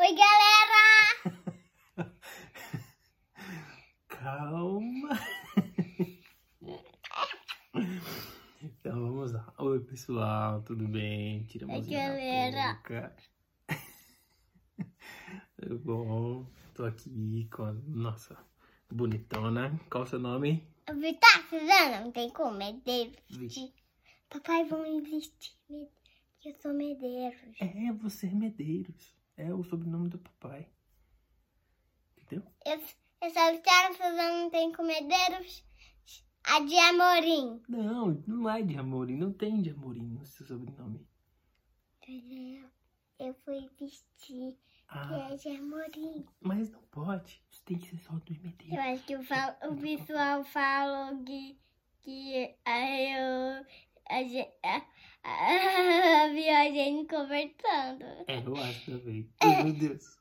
Oi, galera! Calma. Então vamos lá. Oi, pessoal, tudo bem? Tira a Oi, mãozinha da galera. boca. Tudo bom? Tô aqui com a nossa bonitona. Qual o seu nome? Vitar, Suzana, não tem como, é David. Vi- Papai, vão investir, eu sou Medeiros. É, você é Medeiros. É o sobrenome do papai. Entendeu? Eu, eu sou Vitar, Suzana, não tem como, Medeiros. A de Amorim. Não, não é de Amorim. Não tem de Amorim no seu sobrenome. Eu fui vestir, que Ah, é de Amorim. mas não pode. Você tem que ser só dos Eu Medeiros. acho que o, fal- o pessoal falou que, que aí eu, a, ge- a, a, a gente conversando. É, eu acho também. Oh, meu Deus.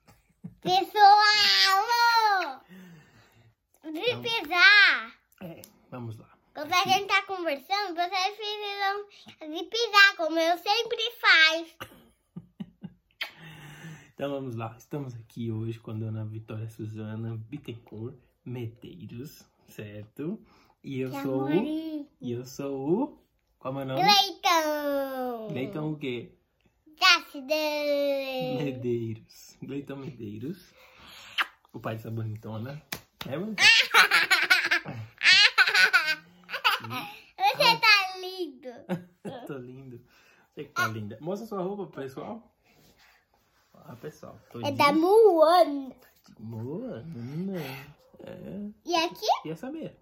Pessoal! Não. pisar! É, vamos lá. Quando a gente tá conversando, vocês precisam de pisar, como eu sempre faço. Então vamos lá. Estamos aqui hoje com a dona Vitória Suzana Bittencourt Medeiros, certo? E eu Que sou o. amorim. E eu sou o. Qual é o meu nome? Leitão! Leitão o quê? Gratidão! Medeiros. Leitão Medeiros. O pai dessa bonitona. É, mano? Você tá lindo! Tô lindo. Você que tá linda. Mostra sua roupa, pessoal. Ah, pessoal. Tô É da Moana. Moana. É. E aqui? E essa meia?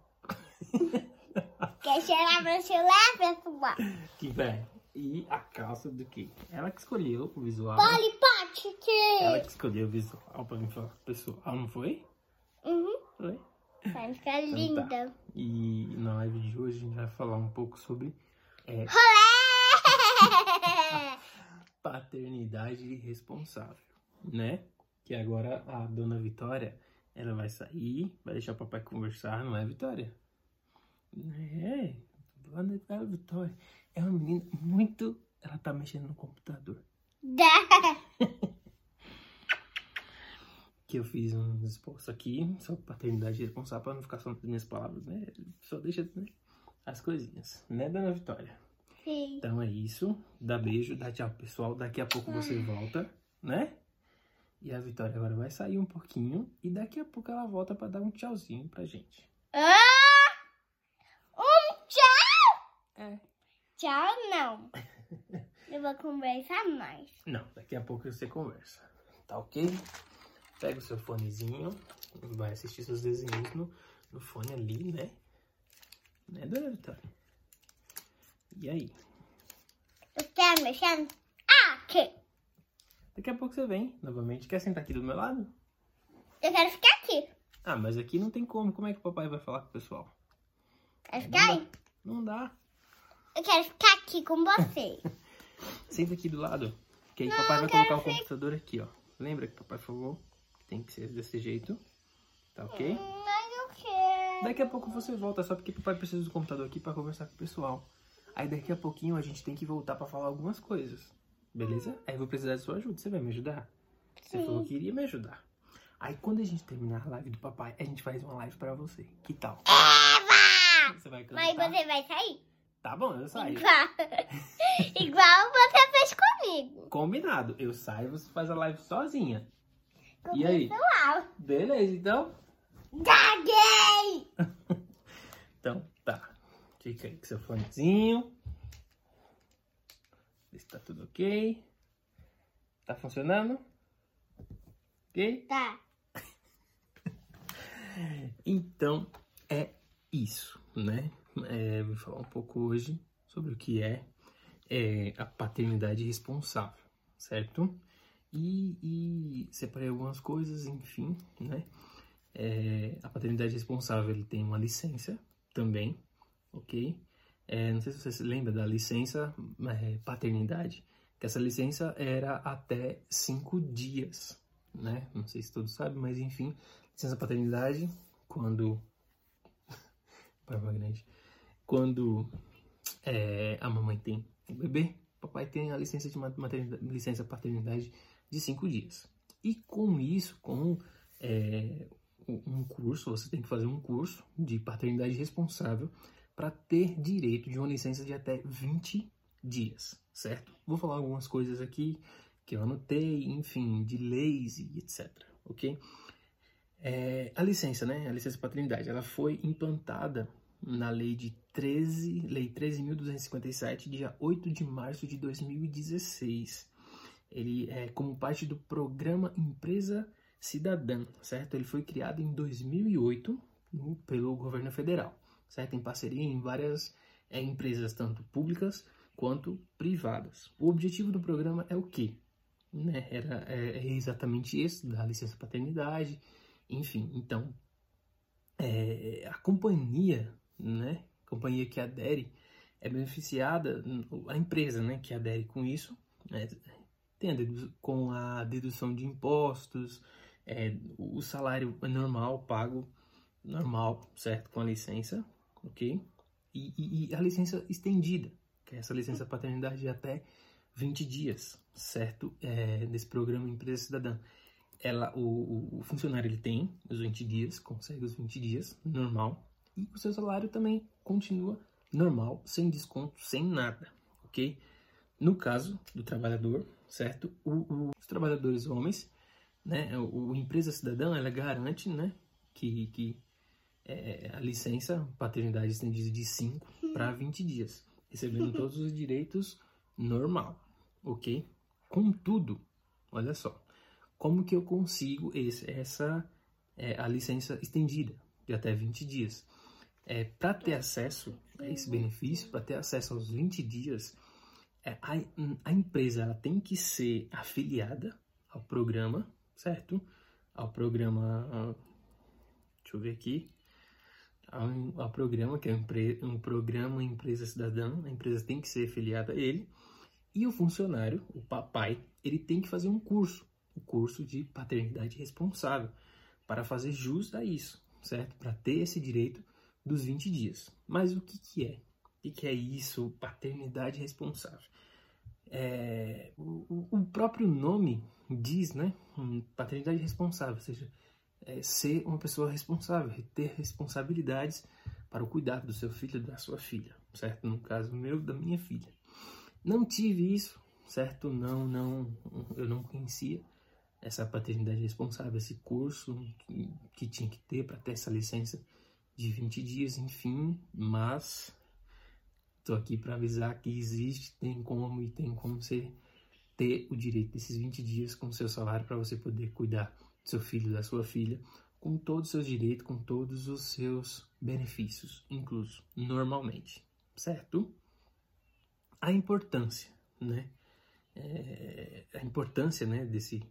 Quer cheirar meu celular, pessoal? Que vai. E a calça do que? Ela que escolheu o visual. Polipótica! Ela que escolheu o visual pra mim falar com o pessoal. Não foi? Uhum. Foi. Vai ficar Então tá. linda. E na live de hoje a gente vai falar um pouco sobre é, paternidade responsável, né? Que agora a dona Vitória, ela vai sair, vai deixar o papai conversar, não é, Vitória? É, a Vitória é uma menina muito... Ela tá mexendo no computador. Que eu fiz um esboço aqui sobre paternidade responsável pra não ficar só nas minhas palavras, né? Só deixa né, as coisinhas, né, dona Vitória? Sim. Então é isso. Dá beijo, dá tchau, pessoal. Daqui a pouco você volta, né? E a Vitória agora vai sair um pouquinho e daqui a pouco ela volta pra dar um tchauzinho pra gente. Ah! Um tchau! É. Tchau, não. Eu vou conversar mais. Não, daqui a pouco você conversa. Tá ok? Pega o seu fonezinho, vai assistir seus desenhos no, no fone ali, né? Né, dona Vitória? E aí? Você tá mexendo? Aqui. Daqui a pouco você vem novamente. Quer sentar aqui do meu lado? Eu quero ficar aqui. Ah, mas aqui não tem como. Como é que o papai vai falar com o pessoal? Quero ficar aí. Não dá. Eu quero ficar aqui com você. Senta aqui do lado. Que aí Não, papai vai colocar o computador aqui, ó. Lembra que papai falou que tem que ser desse jeito? Tá ok? Mas eu quero. Daqui a pouco você volta, só porque papai precisa do computador aqui pra conversar com o pessoal. Aí daqui a pouquinho a gente tem que voltar pra falar algumas coisas. Beleza? Aí eu vou precisar da sua ajuda. Você vai me ajudar? Você Sim. falou que iria me ajudar. Aí quando a gente terminar a live do papai, a gente faz uma live pra você. Que tal? Eva! Você vai cantar? Mas você vai sair? Tá bom, eu saio. Igual. Igual você fez comigo. Combinado. Eu saio, você faz a live sozinha. Com E aí? pessoal. Beleza, então? Gaguei! Então, tá. Fica aí com seu fonezinho. Vê se tá tudo ok. Tá funcionando? Ok? Tá. Então, é isso, né? É, vou falar um pouco hoje sobre o que é, é, a paternidade responsável, certo? E, e separei algumas coisas, enfim, né? É, a paternidade responsável ele tem uma licença também, ok? É, não sei se você se lembra da licença é, paternidade, que essa licença era até cinco dias, né? Não sei se todos sabem, mas enfim, licença paternidade, quando. Barba grande. Quando é, a mamãe tem o bebê, o papai tem a licença de maternidade, licença paternidade de cinco dias. E com isso, com é, um curso, você tem que fazer um curso de paternidade responsável para ter direito de uma licença de até 20 dias, certo? Vou falar algumas coisas aqui que eu anotei, enfim, de leis e etc, ok? É, a licença, né, a licença paternidade, ela foi implantada na lei de 13, lei 13.257, dia 8 de março de 2016. Ele é como parte do programa Empresa Cidadã, certo? Ele foi criado em 2008 no, pelo governo federal, certo? Em parceria em várias é, empresas, tanto públicas quanto privadas. O objetivo do programa é o quê? Né? Era, é, é exatamente esse, da licença paternidade, enfim. Então, é, a companhia, né? Companhia que adere é beneficiada, a empresa, né? Que adere com isso, né? tem a com a dedução de impostos, é, o salário normal pago, normal, certo? Com a licença, ok? E, e, e, a licença estendida, que é essa licença paternidade de até 20 dias, certo? É, nesse programa Empresa Cidadã. Ela, o, o, funcionário ele tem os 20 dias, consegue os 20 dias, normal, e o seu salário também continua normal, sem desconto, sem nada, ok? No caso do trabalhador, certo? O, o, os trabalhadores homens né, o, o empresa cidadã ela garante né, que, que é, a licença paternidade estendida de 5 para 20 dias, recebendo todos os direitos normal, ok? Contudo, olha só, como que eu consigo esse, essa é, a licença estendida de até 20 dias? É, para ter acesso a esse benefício, para ter acesso aos 20 dias, é, a, a empresa ela tem que ser afiliada ao programa certo? Ao programa, deixa eu ver aqui, ao, ao programa que é um, um programa Empresa Cidadã, a empresa tem que ser afiliada a ele, e o funcionário, o papai, ele tem que fazer um curso, o um curso de paternidade responsável, para fazer jus a isso, certo? Para ter esse direito dos 20 dias. Mas o que, que é? O que, é isso, paternidade responsável? É, o, o, próprio nome diz, né? Paternidade responsável, ou seja, é ser uma pessoa responsável, ter responsabilidades para o cuidado do seu filho da sua filha, certo? No caso meu, da minha filha. Não tive isso, certo? Não, não, eu não conhecia essa paternidade responsável, esse curso que tinha que ter para ter essa licença de 20 dias, enfim, mas Estou aqui para avisar que existe, tem como e tem como você ter o direito desses 20 dias com seu salário para você poder cuidar do seu filho, da sua filha, com todos os seus direitos, com todos os seus benefícios, incluso normalmente, certo? A importância, né? É, a importância, né, desse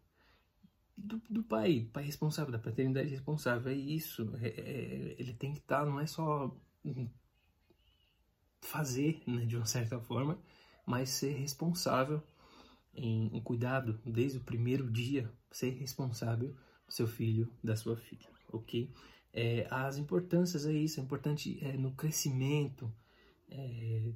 do, do, pai, pai responsável, da paternidade responsável, é isso. É, é, ele tem que estar, tá, não é só fazer, né, de uma certa forma, mas ser responsável em, em cuidado desde o primeiro dia, ser responsável do seu filho, da sua filha, ok? É, as importâncias é isso, é importante é, no crescimento, é,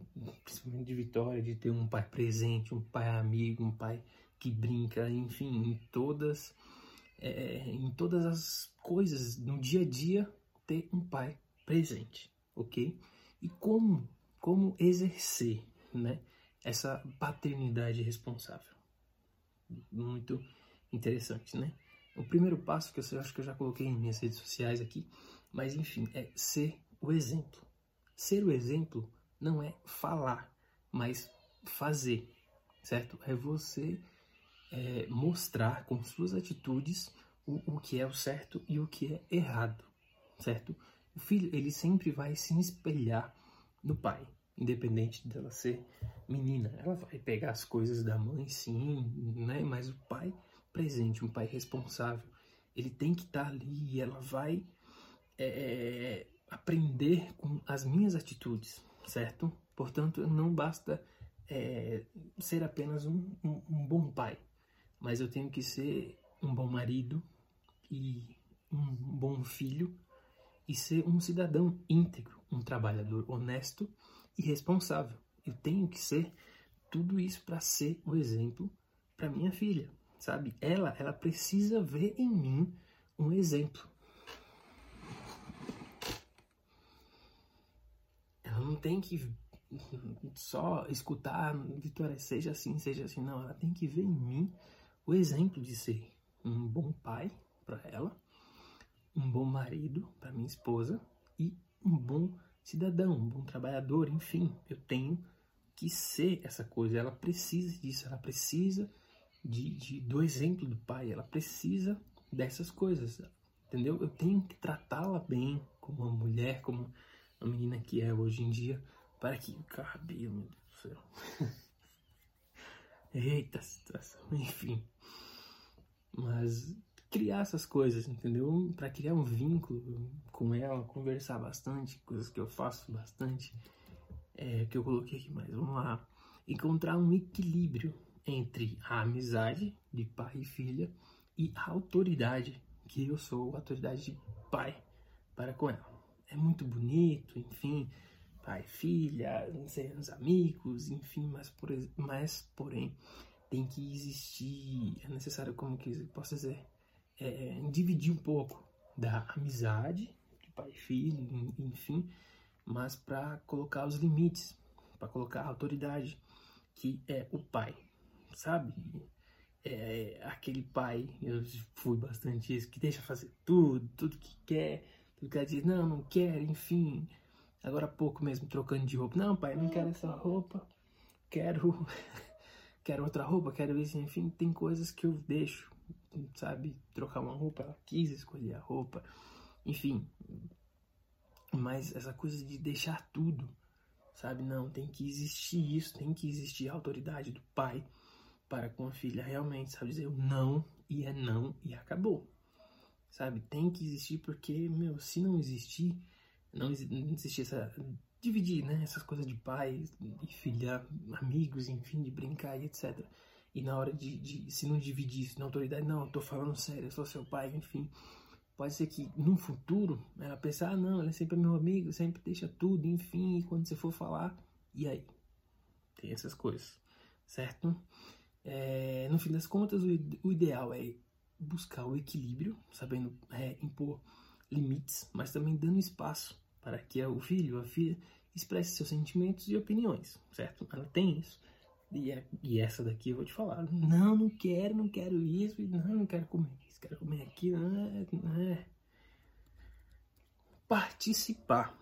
principalmente de Vitória, de ter um pai presente, um pai amigo, um pai que brinca, enfim, em todas, é, em todas as coisas, no dia a dia, ter um pai presente, ok? E como como exercer né, essa paternidade responsável. Muito interessante, né? O primeiro passo que eu acho que eu já coloquei em minhas redes sociais aqui, mas enfim, é ser o exemplo. Ser o exemplo não é falar, mas fazer, certo? É você é, mostrar com suas atitudes o, o que é o certo e o que é errado, certo? O filho, ele sempre vai se espelhar no pai, independente dela ser menina. Ela vai pegar as coisas da mãe, sim, né? Mas o pai presente, um pai responsável, ele tem que estar tá ali e ela vai é, é, aprender com as minhas atitudes, certo? Portanto, não basta é, ser apenas um, um, um bom pai, mas eu tenho que ser um bom marido e um bom filho e ser um cidadão íntegro, um trabalhador honesto e responsável. Eu tenho que ser tudo isso para ser o exemplo para minha filha, sabe? Ela, ela precisa ver em mim um exemplo. Ela não tem que só escutar, Vitória, seja assim, seja assim, não. Ela tem que ver em mim o exemplo de ser um bom pai para ela, um bom marido para minha esposa e um bom cidadão, um bom trabalhador, enfim, eu tenho que ser essa coisa. Ela precisa disso, ela precisa de, de, do exemplo do pai, ela precisa dessas coisas, entendeu? Eu tenho que tratá-la bem como uma mulher, como a menina que é hoje em dia, para que cabelo, meu Deus do céu. Eita situação, enfim. Mas criar essas coisas, entendeu? Para criar um vínculo com ela, conversar bastante, coisas que eu faço bastante, é, que eu coloquei aqui mais. Vamos lá. Encontrar um equilíbrio entre a amizade de pai e filha e a autoridade, que eu sou a autoridade de pai para com ela. É muito bonito, enfim, pai, filha, ser os amigos, enfim, mas, por, mas porém tem que existir, é necessário, como que posso dizer, é, dividir um pouco da amizade de pai e filho, enfim, mas para colocar os limites, para colocar a autoridade que é o pai, sabe? É aquele pai, eu fui bastante isso, que deixa fazer tudo, tudo que quer, tudo que ela diz, não, não quer, enfim. Agora há pouco mesmo, trocando de roupa, não, pai, não quero essa roupa, quero, quero outra roupa, quero isso, enfim, tem coisas que eu deixo, sabe? Trocar uma roupa, ela quis escolher a roupa, enfim. Mas essa coisa de deixar tudo, sabe? Não, tem que existir isso, tem que existir a autoridade do pai para com a filha realmente, sabe? Dizer não e é não e acabou, sabe? Tem que existir porque, meu, se não existir, não existir essa. dividir, né? Essas coisas de pai e filha, amigos, enfim, de brincar e etc. E na hora de, de se não dividir isso na autoridade, não, eu tô falando sério, eu sou seu pai, enfim. Pode ser que no futuro ela pense, ah, não, ele é sempre meu amigo, sempre deixa tudo, enfim, e quando você for falar, e aí? Tem essas coisas, certo? É, no fim das contas, o, o, ideal é buscar o equilíbrio, sabendo é, impor limites, mas também dando espaço para que o filho a filha expresse seus sentimentos e opiniões, certo? Ela tem isso. E, é, e, essa daqui eu vou te falar. Não, não quero, não quero isso, não, não quero comer quero comer aqui, né? É. Participar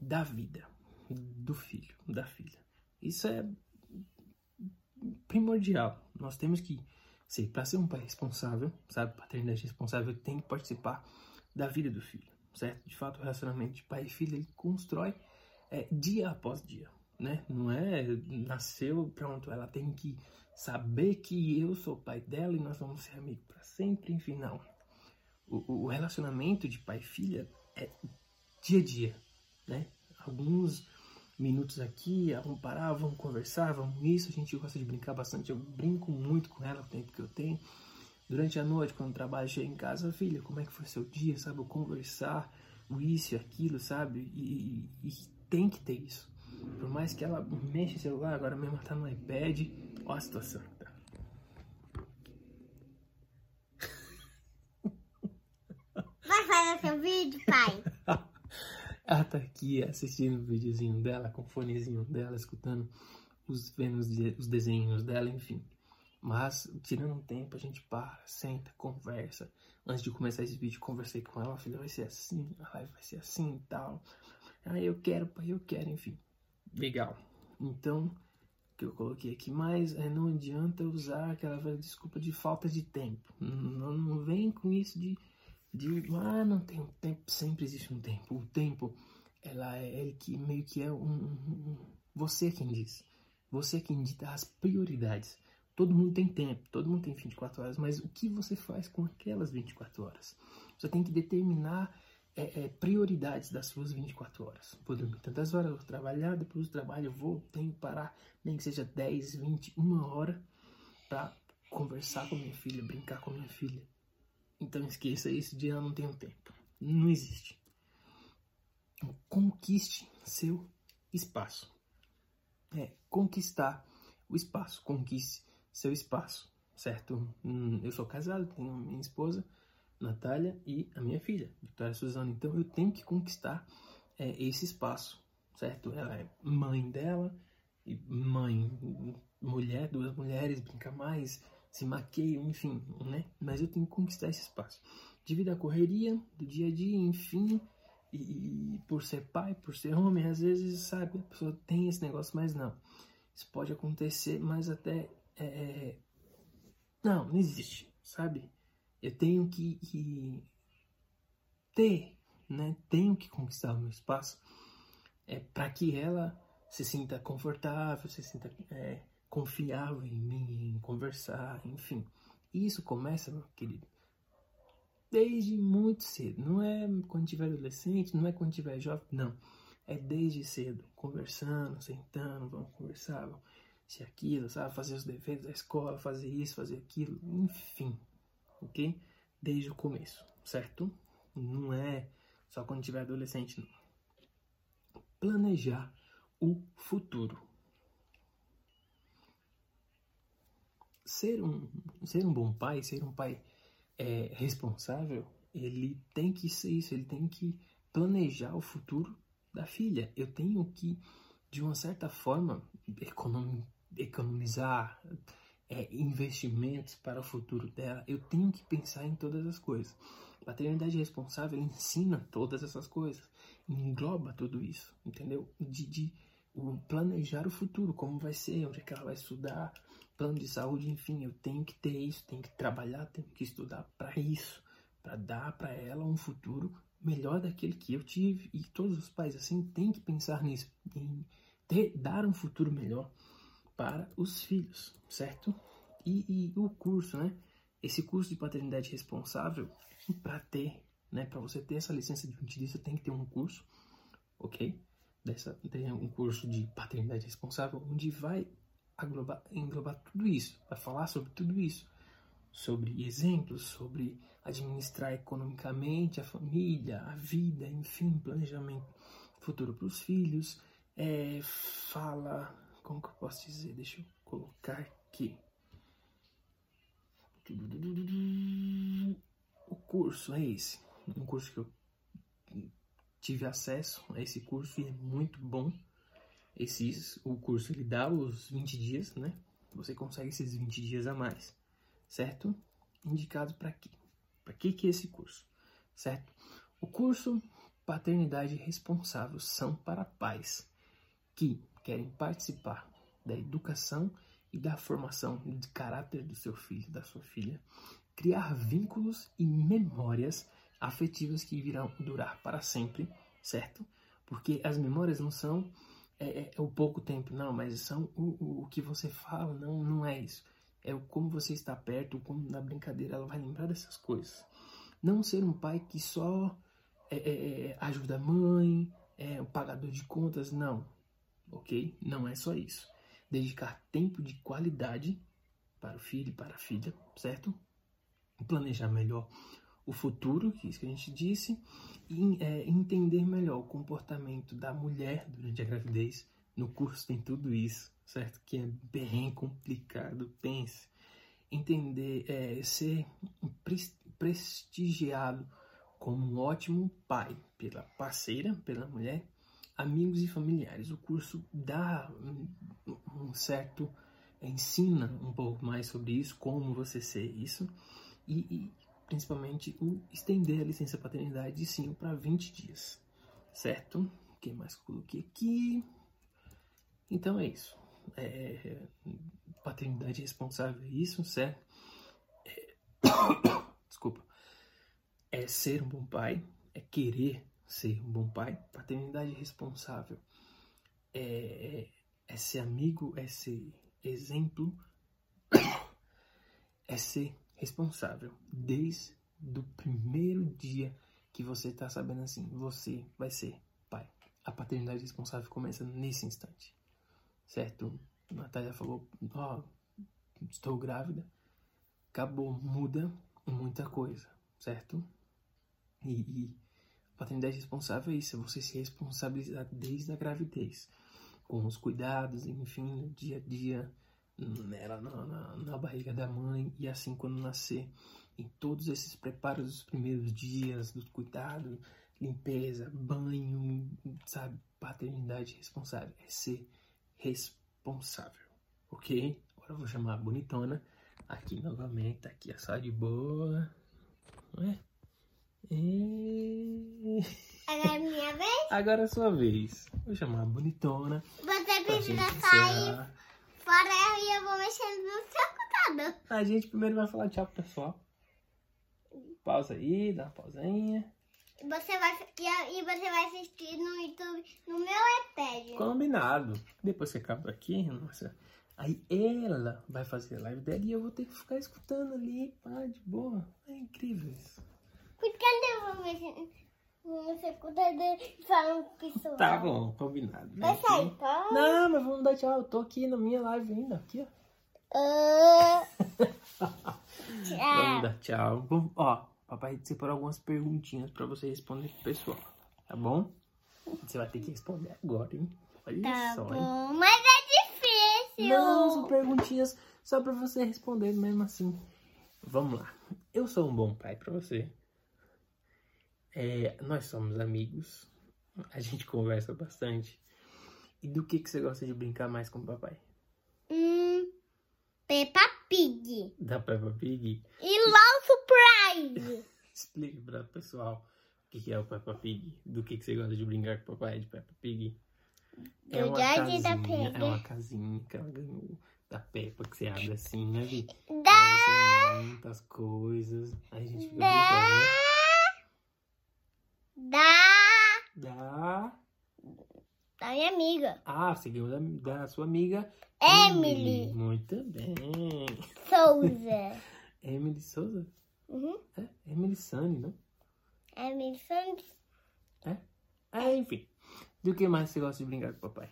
da vida do filho, da filha. Isso é primordial. Nós temos que para ser um pai responsável, sabe, paternidade responsável, tem que participar da vida do filho, certo? De fato, o relacionamento de pai e filha ele constrói é, dia após dia, né? Não é nasceu, pronto, ela tem que saber que eu sou pai dela e nós vamos ser amigos para sempre, enfim, não. O, o, relacionamento de pai e filha é dia a dia, né? Alguns minutos aqui, vamos parar, vamos conversar, vamos isso, a gente gosta de brincar bastante, eu brinco muito com ela o tempo que eu tenho. Durante a noite, quando trabalho, chego em casa, filha, como é que foi seu dia, sabe? Eu conversar, o isso e aquilo, sabe? E, e, e tem que ter isso. Por mais que ela mexa o celular, agora mesmo ela tá no iPad, Ó a situação. Tá? Vai fazer seu vídeo, pai? Ela tá aqui assistindo o videozinho dela, com o fonezinho dela, escutando os, vendo os, os desenhos dela, enfim. Mas, tirando um tempo, a gente para, senta, conversa. Antes de começar esse vídeo, conversei com ela, filha, vai ser assim, a live vai ser assim e tal. Ah, eu quero, pai, eu quero, enfim. Legal. Então, que eu coloquei aqui, mas é, não adianta usar aquela velha desculpa de falta de tempo. Não, não vem com isso de, de ah, não tem um tempo, sempre existe um tempo. O tempo, ela é que meio que é um, um, um você quem diz. Você quem dita as prioridades. Todo mundo tem tempo, todo mundo tem 24 horas, mas o que você faz com aquelas 24 horas? Você tem que determinar é, é, prioridades das suas 24 horas. Vou dormir tantas horas, vou trabalhar, depois do trabalho eu vou, tenho que parar, nem que seja 10, 20, uma hora para conversar com minha filha, brincar com minha filha. Então esqueça isso de eu não tenho tempo. Não existe. Conquiste seu espaço. É, conquistar o espaço. Conquiste seu espaço. certo? Hum, eu sou casado, tenho minha esposa, Natália, e a minha filha, Vitória Suzana. Então eu tenho que conquistar é, esse espaço, certo? Ela é mãe dela, e mãe, mulher, duas mulheres, brinca mais, se maqueiam, enfim, né? Mas eu tenho que conquistar esse espaço. Devido à correria do dia a dia, enfim, e, e por ser pai, por ser homem, às vezes, sabe, a pessoa tem esse negócio, mas não. Isso pode acontecer, mas até. É... é não, não existe, sabe? Eu tenho que, que ter, né? Tenho que conquistar o meu espaço é, para que ela se sinta confortável, se sinta é, confiável em mim, em conversar, enfim. Isso começa, meu querido, desde muito cedo. Não é quando tiver adolescente, não é quando tiver jovem, não. É desde cedo, conversando, sentando, vamos conversar, vamos se aquilo, sabe? Fazer os deveres da escola, fazer isso, fazer aquilo, enfim, ok? Desde o começo, certo? Não é só quando tiver adolescente, não. Planejar o futuro. Ser um, ser um bom pai, ser um pai é, responsável, ele tem que ser isso, ele tem que planejar o futuro da filha. Eu tenho que, de uma certa forma, economizar é, investimentos para o futuro dela. Eu tenho que pensar em todas as coisas. Paternidade responsável ensina todas essas coisas, engloba tudo isso, entendeu? De, de planejar o futuro, como vai ser, onde é que ela vai estudar, plano de saúde, enfim, eu tenho que ter isso, tenho que trabalhar, tenho que estudar para isso, para dar para ela um futuro melhor daquele que eu tive. E todos os pais assim têm que pensar nisso, em ter, dar um futuro melhor para os filhos, certo? E, e o curso, né? Esse curso de paternidade responsável, para ter, né? Para você ter essa licença de você tem que ter um curso, ok? Dessa, tem um curso de paternidade responsável, onde vai englobar, englobar tudo isso, vai falar sobre tudo isso, sobre exemplos, sobre administrar economicamente a família, a vida, enfim, planejamento futuro para os filhos, é, fala, como que eu posso dizer? Deixa eu colocar aqui. O curso é esse, um curso que eu tive acesso a esse curso e é muito bom esses, o curso ele dá os 20 dias, né? Você consegue esses 20 dias a mais, certo? Indicado para quê? Para que que é esse curso? Certo? O curso Paternidade Responsável são para pais que querem participar da educação e da formação de caráter do seu filho, da sua filha, criar vínculos e memórias afetivas que virão durar para sempre, certo? Porque as memórias não são é, é, é, o pouco tempo, não, mas são o, o, o, que você fala, não, não é isso. É o como você está perto, como na brincadeira ela vai lembrar dessas coisas. Não ser um pai que só é, é, é ajuda a mãe, é um pagador de contas, não, ok? Não é só isso. Dedicar tempo de qualidade para o filho e para a filha, certo? Planejar melhor o futuro, que é isso que a gente disse, e é, entender melhor o comportamento da mulher durante a gravidez. No curso tem tudo isso, certo? Que é bem complicado, pense. Entender, é, ser prestigiado como um ótimo pai pela parceira, pela mulher, amigos e familiares. O curso dá um certo, ensina um pouco mais sobre isso, como você ser isso, e, e principalmente o estender a licença paternidade de 5 para 20 dias, certo? O que mais coloquei aqui? Então é isso. É, paternidade responsável é isso, certo? É, desculpa. É ser um bom pai, é querer ser um bom pai. Paternidade responsável é, é ser amigo, é ser exemplo, é ser responsável desde o primeiro dia que você está sabendo assim, você vai ser pai. A paternidade responsável começa nesse instante, certo? Natália falou, ó, oh, estou grávida, acabou, muda muita coisa, certo? E, e paternidade responsável é isso, é você se responsabilizar desde a gravidez, com os cuidados, enfim, no dia a dia, nela na, na, na barriga da mãe e assim quando nascer, em todos esses preparos dos primeiros dias, do cuidado, limpeza, banho, sabe, paternidade responsável, é ser responsável, ok? Agora eu vou chamar a bonitona aqui novamente, tá aqui a só de boa, não é? E... Agora é minha vez. Agora é sua vez. Vou chamar a bonitona. Você precisa sair fora e eu vou mexendo no seu computador. A gente primeiro vai falar tchau pro pessoal. Pausa aí, dá uma pausinha. E Você vai, e, você vai assistir no YouTube no meu iPad. Combinado. Depois que acaba aqui, nossa. Aí ela vai fazer a live dela e eu vou ter que ficar escutando ali, pá, de boa. É incrível isso. Por que eu vou mexer no seu computador e falar com o pessoal? Tá bom, combinado. Vai sair, tá? Não, mas vamos dar tchau. Eu tô aqui na minha live ainda. Aqui, ó. Vamos tchau. dar tchau. Vamos- Ó, papai separou algumas perguntinhas pra você responder pro pessoal. Tá bom? Você vai ter que responder agora, hein? Olha Tá só, hein? bom, mas é difícil. Não, são perguntinhas só pra você responder mesmo assim. Vamos lá. Eu sou um bom pai pra você. É, nós somos amigos. A gente conversa bastante. E do que, que você gosta de brincar mais com o papai? Hum, Peppa Pig. Da Peppa Pig? E LOL Surprise. Explique para o pessoal o que que é o Peppa Pig. Do que, que você gosta de brincar com o papai de Peppa Pig? É uma da casinha, é uma casinha que ela ganhou da Peppa, que você abre assim, né, Vi? Da... Aí você monta as coisas, aí a gente fica brincando, né? Da... Da... Minha amiga. Ah, você ganhou da, da sua amiga Emily Muito bem. Souza. Emily Souza? Uhum. É, Emily Sunny, não? Emily Santos. Ah, enfim. Do que mais você gosta de brincar com o papai?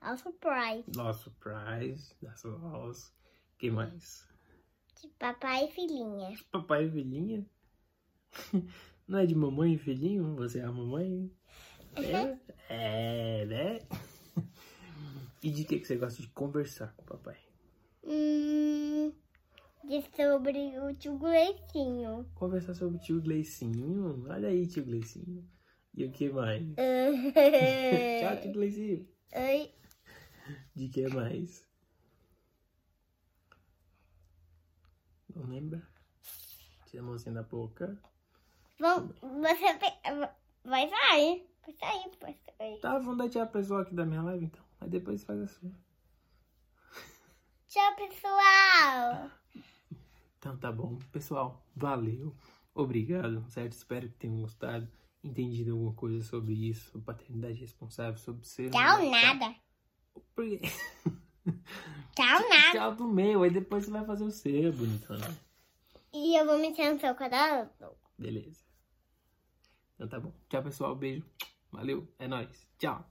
Ao Surprise. Lost Surprise, das Lost. Que mais? De papai e filhinha. Papai e filhinha? Não é de mamãe e filhinho? Você é a mamãe? É, é né? E de que, que você gosta de conversar com o papai? Hum, de sobre o tio Gleicinho. Conversar sobre o tio Gleicinho. Olha aí, tio Gleicinho. E o que mais? Tchau, tio Gleicinho. Oi. De que mais? Não lembra? Tira a mãozinha da boca. Você vai sair. Vai sair, vai sair. Tá, vamos dar tchau pessoal aqui da minha live então. Aí depois faz a sua. Tchau, pessoal. Então tá bom. Pessoal, valeu. Obrigado, certo? Espero que tenham gostado. Entendido alguma coisa sobre isso, sobre paternidade responsável, sobre ser. um Tchau, bom pai. nada. Por quê? Tchau, nada. Tchau do meu, aí depois você vai fazer o seu, bonitona. E eu vou mexer no seu cadastro. Beleza. Então tá bom. Tchau, pessoal. Beijo. Valeu. É nóis. Tchau.